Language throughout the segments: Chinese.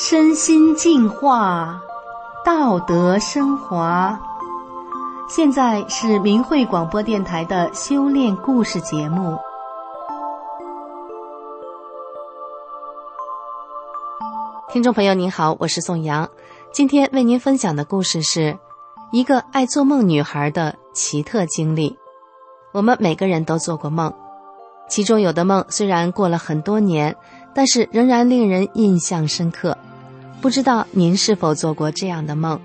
身心净化，道德升华。现在是明慧广播电台的修炼故事节目。听众朋友您好，我是宋阳，今天为您分享的故事是一个爱做梦女孩的奇特经历。我们每个人都做过梦，其中有的梦虽然过了很多年，但是仍然令人印象深刻。不知道您是否做过这样的梦？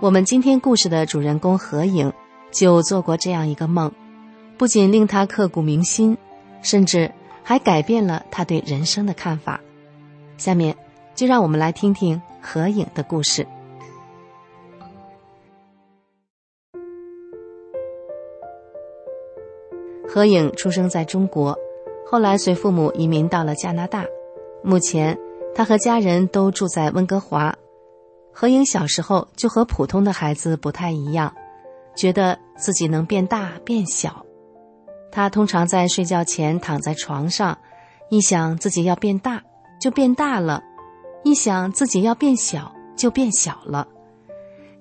我们今天故事的主人公何影就做过这样一个梦，不仅令他刻骨铭心，甚至还改变了他对人生的看法。下面就让我们来听听何影的故事。何影出生在中国，后来随父母移民到了加拿大，目前。他和家人都住在温哥华。何颖小时候就和普通的孩子不太一样，觉得自己能变大变小。他通常在睡觉前躺在床上，一想自己要变大就变大了，一想自己要变小就变小了。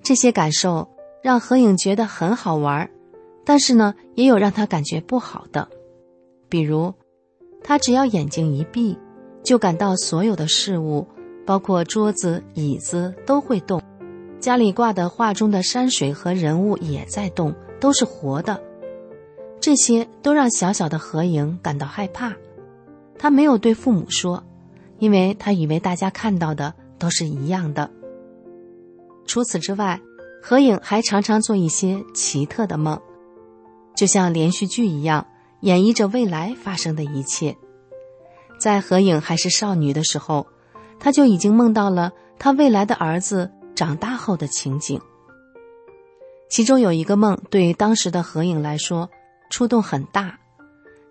这些感受让何影觉得很好玩，但是呢，也有让他感觉不好的，比如，他只要眼睛一闭。就感到所有的事物，包括桌子、椅子都会动，家里挂的画中的山水和人物也在动，都是活的。这些都让小小的何影感到害怕。他没有对父母说，因为他以为大家看到的都是一样的。除此之外，何影还常常做一些奇特的梦，就像连续剧一样，演绎着未来发生的一切。在何影还是少女的时候，她就已经梦到了她未来的儿子长大后的情景。其中有一个梦对当时的何影来说触动很大，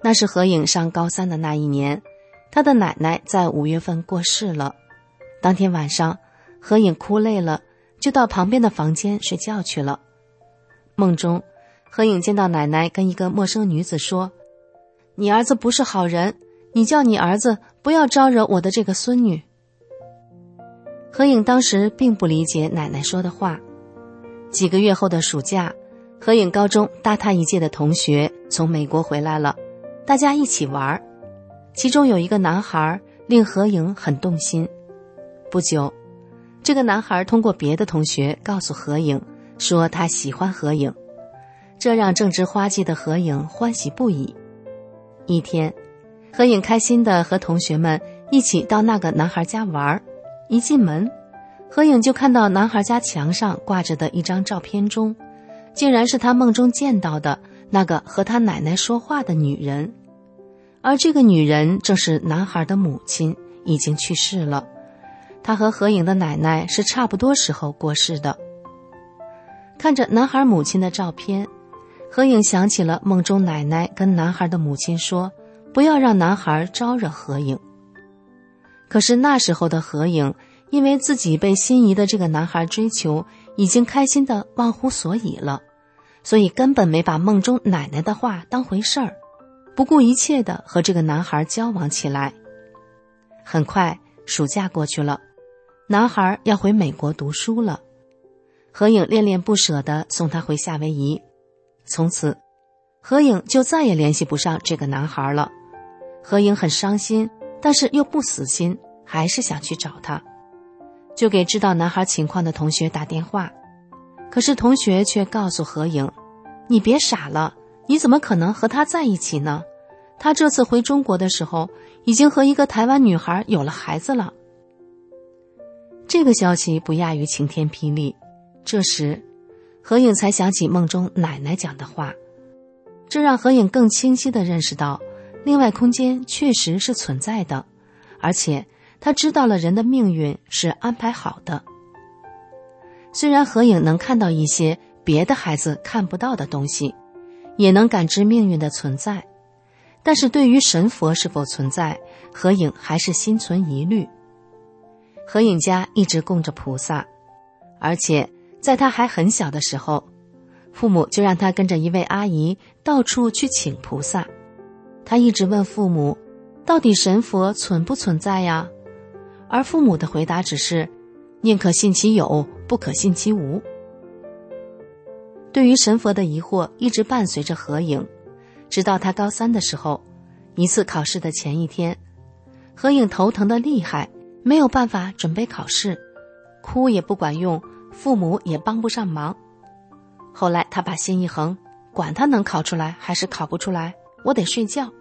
那是何影上高三的那一年，她的奶奶在五月份过世了。当天晚上，何影哭累了，就到旁边的房间睡觉去了。梦中，何影见到奶奶跟一个陌生女子说：“你儿子不是好人。”你叫你儿子不要招惹我的这个孙女。何影当时并不理解奶奶说的话。几个月后的暑假，何影高中大他一届的同学从美国回来了，大家一起玩其中有一个男孩令何影很动心。不久，这个男孩通过别的同学告诉何影，说他喜欢何影，这让正值花季的何影欢喜不已。一天。何影开心的和同学们一起到那个男孩家玩一进门，何影就看到男孩家墙上挂着的一张照片中，竟然是他梦中见到的那个和他奶奶说话的女人，而这个女人正是男孩的母亲，已经去世了。他和何影的奶奶是差不多时候过世的。看着男孩母亲的照片，何影想起了梦中奶奶跟男孩的母亲说。不要让男孩招惹何影。可是那时候的何影，因为自己被心仪的这个男孩追求，已经开心的忘乎所以了，所以根本没把梦中奶奶的话当回事儿，不顾一切的和这个男孩交往起来。很快，暑假过去了，男孩要回美国读书了，何影恋恋不舍的送他回夏威夷，从此，何影就再也联系不上这个男孩了。何影很伤心，但是又不死心，还是想去找他，就给知道男孩情况的同学打电话。可是同学却告诉何影：“你别傻了，你怎么可能和他在一起呢？他这次回中国的时候，已经和一个台湾女孩有了孩子了。”这个消息不亚于晴天霹雳。这时，何影才想起梦中奶奶讲的话，这让何影更清晰的认识到。另外空间确实是存在的，而且他知道了人的命运是安排好的。虽然何影能看到一些别的孩子看不到的东西，也能感知命运的存在，但是对于神佛是否存在，何影还是心存疑虑。何影家一直供着菩萨，而且在他还很小的时候，父母就让他跟着一位阿姨到处去请菩萨。他一直问父母：“到底神佛存不存在呀？”而父母的回答只是“宁可信其有，不可信其无”。对于神佛的疑惑一直伴随着何影，直到他高三的时候，一次考试的前一天，何影头疼的厉害，没有办法准备考试，哭也不管用，父母也帮不上忙。后来他把心一横，管他能考出来还是考不出来，我得睡觉。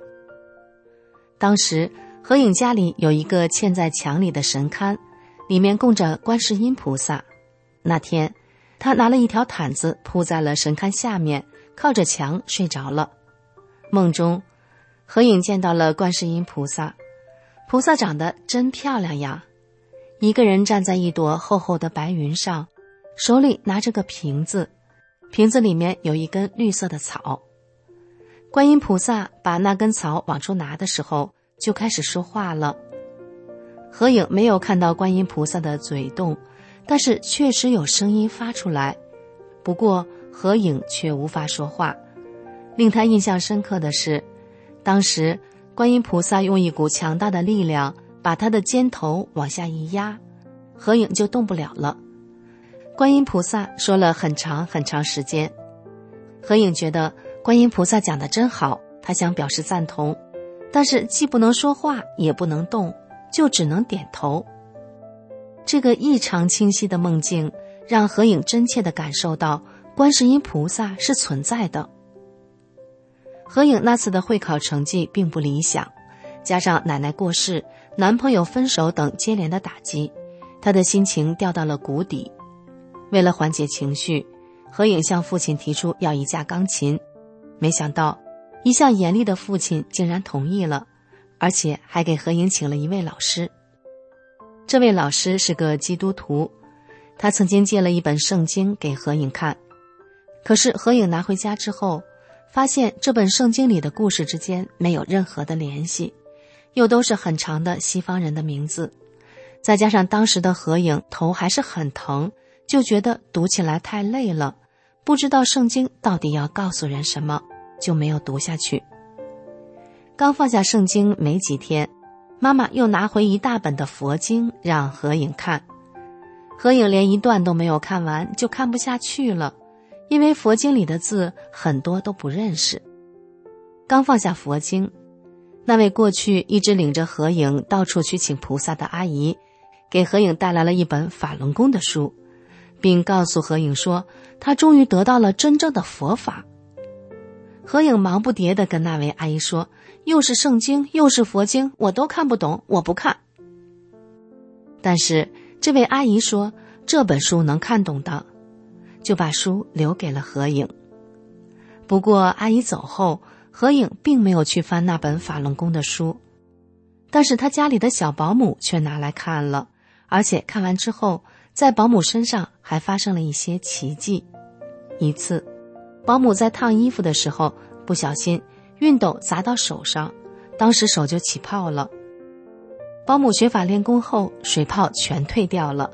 当时何影家里有一个嵌在墙里的神龛，里面供着观世音菩萨。那天。他拿了一条毯子铺在了神龛下面，靠着墙睡着了。梦中，何影见到了观世音菩萨，菩萨长得真漂亮呀！一个人站在一朵厚厚的白云上，手里拿着个瓶子，瓶子里面有一根绿色的草。观音菩萨把那根草往出拿的时候，就开始说话了。何影没有看到观音菩萨的嘴动。但是确实有声音发出来，不过何影却无法说话。令他印象深刻的是，当时观音菩萨用一股强大的力量把他的肩头往下一压，何影就动不了了。观音菩萨说了很长很长时间，何影觉得观音菩萨讲的真好，他想表示赞同，但是既不能说话也不能动，就只能点头。这个异常清晰的梦境，让何影真切地感受到观世音菩萨是存在的。何影那次的会考成绩并不理想，加上奶奶过世、男朋友分手等接连的打击，她的心情掉到了谷底。为了缓解情绪，何影向父亲提出要一架钢琴，没想到一向严厉的父亲竟然同意了，而且还给何影请了一位老师。这位老师是个基督徒，他曾经借了一本圣经给何影看，可是何影拿回家之后，发现这本圣经里的故事之间没有任何的联系，又都是很长的西方人的名字，再加上当时的何影头还是很疼，就觉得读起来太累了，不知道圣经到底要告诉人什么，就没有读下去。刚放下圣经没几天。妈妈又拿回一大本的佛经让何影看，何影连一段都没有看完就看不下去了，因为佛经里的字很多都不认识。刚放下佛经，那位过去一直领着何影到处去请菩萨的阿姨，给何影带来了一本法轮功的书，并告诉何影说，他终于得到了真正的佛法。何影忙不迭地跟那位阿姨说。又是圣经，又是佛经，我都看不懂，我不看。但是这位阿姨说这本书能看懂的，就把书留给了何影。不过阿姨走后，何影并没有去翻那本法轮功的书，但是他家里的小保姆却拿来看了，而且看完之后，在保姆身上还发生了一些奇迹。一次，保姆在烫衣服的时候不小心。熨斗砸到手上，当时手就起泡了。保姆学法练功后，水泡全退掉了。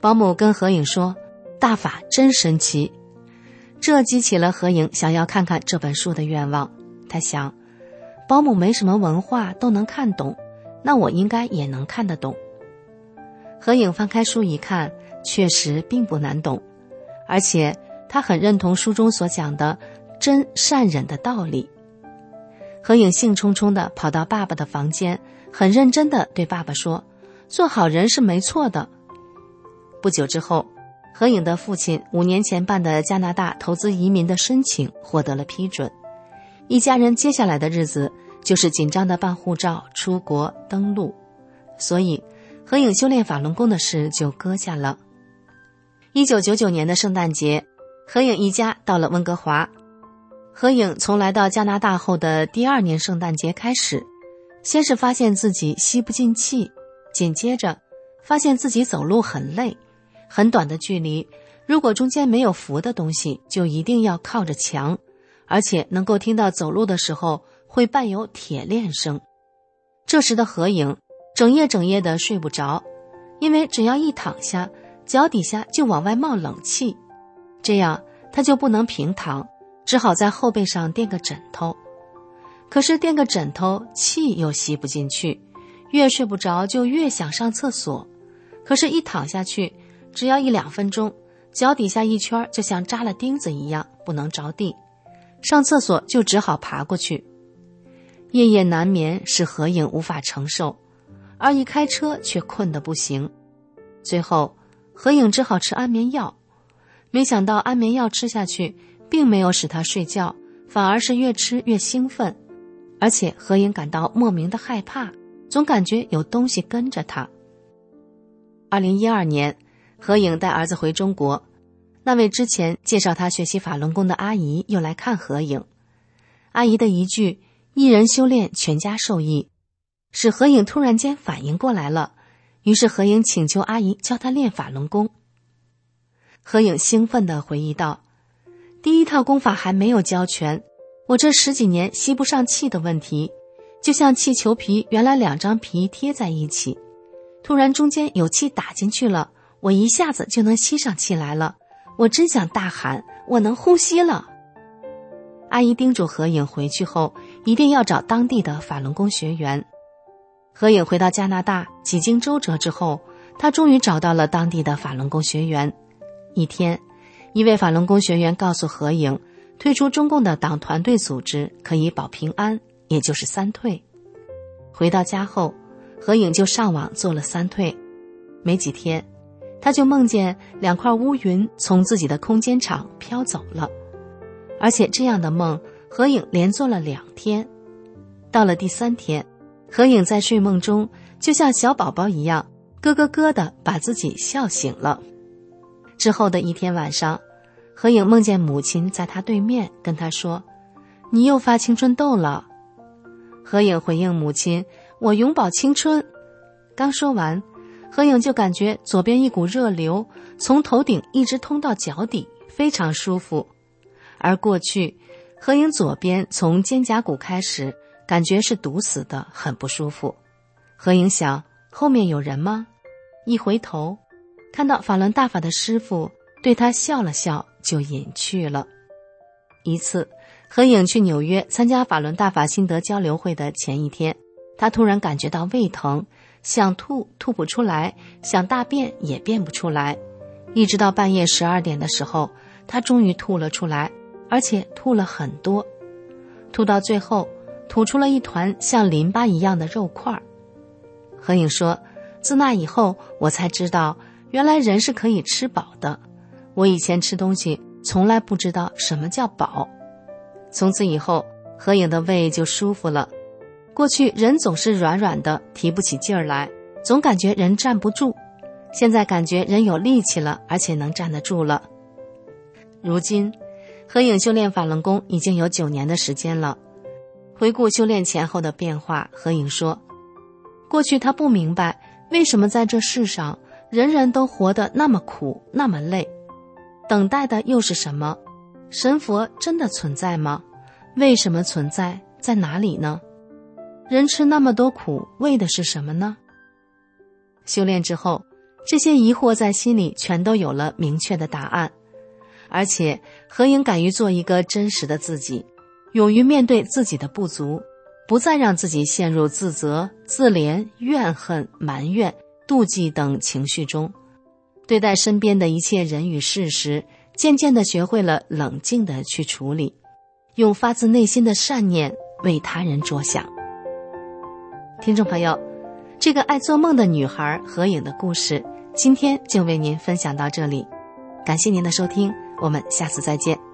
保姆跟何影说：“大法真神奇。”这激起了何影想要看看这本书的愿望。他想，保姆没什么文化都能看懂，那我应该也能看得懂。何影翻开书一看，确实并不难懂，而且他很认同书中所讲的真善忍的道理。何颖兴冲冲地跑到爸爸的房间，很认真地对爸爸说：“做好人是没错的。”不久之后，何颖的父亲五年前办的加拿大投资移民的申请获得了批准，一家人接下来的日子就是紧张的办护照、出国登陆，所以何颖修炼法轮功的事就搁下了。一九九九年的圣诞节，何影一家到了温哥华。何影从来到加拿大后的第二年圣诞节开始，先是发现自己吸不进气，紧接着发现自己走路很累，很短的距离，如果中间没有扶的东西，就一定要靠着墙，而且能够听到走路的时候会伴有铁链声。这时的何影整夜整夜的睡不着，因为只要一躺下，脚底下就往外冒冷气，这样他就不能平躺。只好在后背上垫个枕头，可是垫个枕头气又吸不进去，越睡不着就越想上厕所，可是，一躺下去，只要一两分钟，脚底下一圈就像扎了钉子一样，不能着地，上厕所就只好爬过去。夜夜难眠使何影无法承受，而一开车却困得不行。最后，何影只好吃安眠药。没想到安眠药吃下去，并没有使他睡觉，反而是越吃越兴奋，而且何影感到莫名的害怕，总感觉有东西跟着他。二零一二年，何影带儿子回中国，那位之前介绍他学习法轮功的阿姨又来看何影，阿姨的一句。一人修炼，全家受益，使何影突然间反应过来了。于是何影请求阿姨教他练法轮功。何影兴奋地回忆道：“第一套功法还没有教全，我这十几年吸不上气的问题，就像气球皮原来两张皮贴在一起，突然中间有气打进去了，我一下子就能吸上气来了。我真想大喊，我能呼吸了。”阿姨叮嘱何影回去后一定要找当地的法轮功学员。何影回到加拿大，几经周折之后，他终于找到了当地的法轮功学员。一天，一位法轮功学员告诉何影，退出中共的党团队组织可以保平安，也就是三退。回到家后，何影就上网做了三退。没几天，他就梦见两块乌云从自己的空间场飘走了。而且这样的梦，何影连做了两天。到了第三天，何影在睡梦中就像小宝宝一样，咯咯咯的把自己笑醒了。之后的一天晚上，何影梦见母亲在他对面跟他说：“你又发青春痘了。”何影回应母亲：“我永葆青春。”刚说完，何影就感觉左边一股热流从头顶一直通到脚底，非常舒服。而过去，何影左边从肩胛骨开始，感觉是堵死的，很不舒服。何影想，后面有人吗？一回头，看到法轮大法的师傅对他笑了笑，就隐去了。一次，何影去纽约参加法轮大法心得交流会的前一天，他突然感觉到胃疼，想吐吐不出来，想大便也便不出来，一直到半夜十二点的时候，他终于吐了出来。而且吐了很多，吐到最后，吐出了一团像淋巴一样的肉块儿。何影说：“自那以后，我才知道，原来人是可以吃饱的。我以前吃东西从来不知道什么叫饱。从此以后，何影的胃就舒服了。过去人总是软软的，提不起劲儿来，总感觉人站不住。现在感觉人有力气了，而且能站得住了。如今。”何影修炼法轮功已经有九年的时间了。回顾修炼前后的变化，何影说：“过去他不明白为什么在这世上人人都活得那么苦那么累，等待的又是什么？神佛真的存在吗？为什么存在？在哪里呢？人吃那么多苦，为的是什么呢？”修炼之后，这些疑惑在心里全都有了明确的答案。而且何影敢于做一个真实的自己，勇于面对自己的不足，不再让自己陷入自责、自怜、怨恨、埋怨、妒忌等情绪中。对待身边的一切人与事时，渐渐的学会了冷静的去处理，用发自内心的善念为他人着想。听众朋友，这个爱做梦的女孩何影的故事，今天就为您分享到这里，感谢您的收听。我们下次再见。